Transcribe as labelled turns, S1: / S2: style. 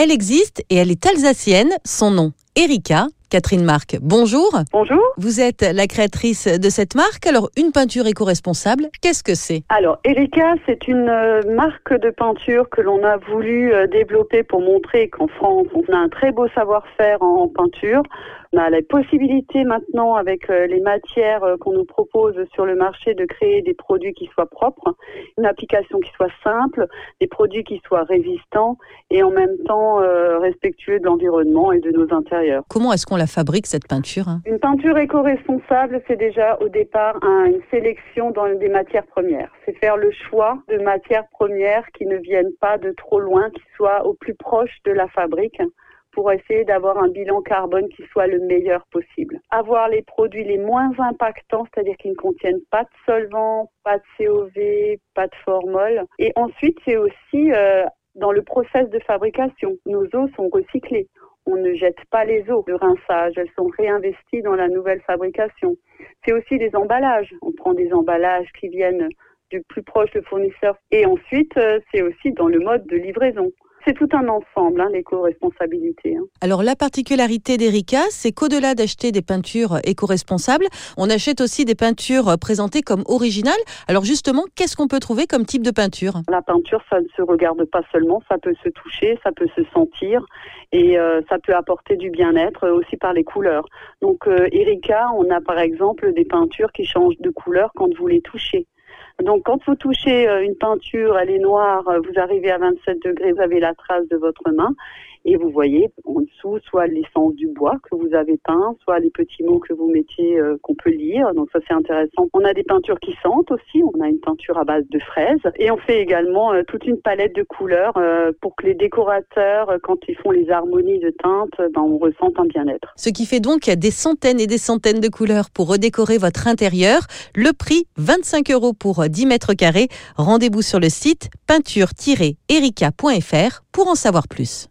S1: Elle existe et elle est alsacienne. Son nom, Erika. Catherine Marc, bonjour.
S2: Bonjour.
S1: Vous êtes la créatrice de cette marque. Alors, une peinture éco-responsable, qu'est-ce que c'est?
S2: Alors, Erika, c'est une euh, marque de peinture que l'on a voulu euh, développer pour montrer qu'en France, on a un très beau savoir-faire en peinture. On a la possibilité maintenant, avec euh, les matières qu'on nous propose sur le marché, de créer des produits qui soient propres, une application qui soit simple, des produits qui soient résistants et en même temps respectueux de l'environnement et de nos intérieurs.
S1: Comment est-ce qu'on la fabrique cette peinture hein
S2: Une peinture éco-responsable, c'est déjà au départ une sélection dans des matières premières. C'est faire le choix de matières premières qui ne viennent pas de trop loin, qui soient au plus proche de la fabrique pour essayer d'avoir un bilan carbone qui soit le meilleur possible. Avoir les produits les moins impactants, c'est-à-dire qui ne contiennent pas de solvants, pas de COV, pas de formol. Et ensuite, c'est aussi euh, dans le process de fabrication. Nos eaux sont recyclées on ne jette pas les eaux de rinçage, elles sont réinvesties dans la nouvelle fabrication. C'est aussi des emballages. On prend des emballages qui viennent du plus proche de fournisseur et ensuite euh, c'est aussi dans le mode de livraison c'est tout un ensemble, hein, l'éco-responsabilité. Hein.
S1: Alors la particularité d'Erika, c'est qu'au-delà d'acheter des peintures éco-responsables, on achète aussi des peintures présentées comme originales. Alors justement, qu'est-ce qu'on peut trouver comme type de peinture?
S2: La peinture, ça ne se regarde pas seulement, ça peut se toucher, ça peut se sentir et euh, ça peut apporter du bien-être aussi par les couleurs. Donc euh, Erika, on a par exemple des peintures qui changent de couleur quand vous les touchez. Donc quand vous touchez euh, une peinture, elle est noire, euh, vous arrivez à 27 degrés, vous avez la trace de votre main et vous voyez en dessous soit l'essence du bois que vous avez peint, soit les petits mots que vous mettez euh, qu'on peut lire. Donc ça c'est intéressant. On a des peintures qui sentent aussi. On a une peinture à base de fraises et on fait également toute une palette de couleurs pour que les décorateurs, quand ils font les harmonies de teintes, ben, on ressente un bien-être.
S1: Ce qui fait donc des centaines et des centaines de couleurs pour redécorer votre intérieur. Le prix 25 euros pour 10 mètres carrés. Rendez-vous sur le site peinture-erika.fr pour en savoir plus.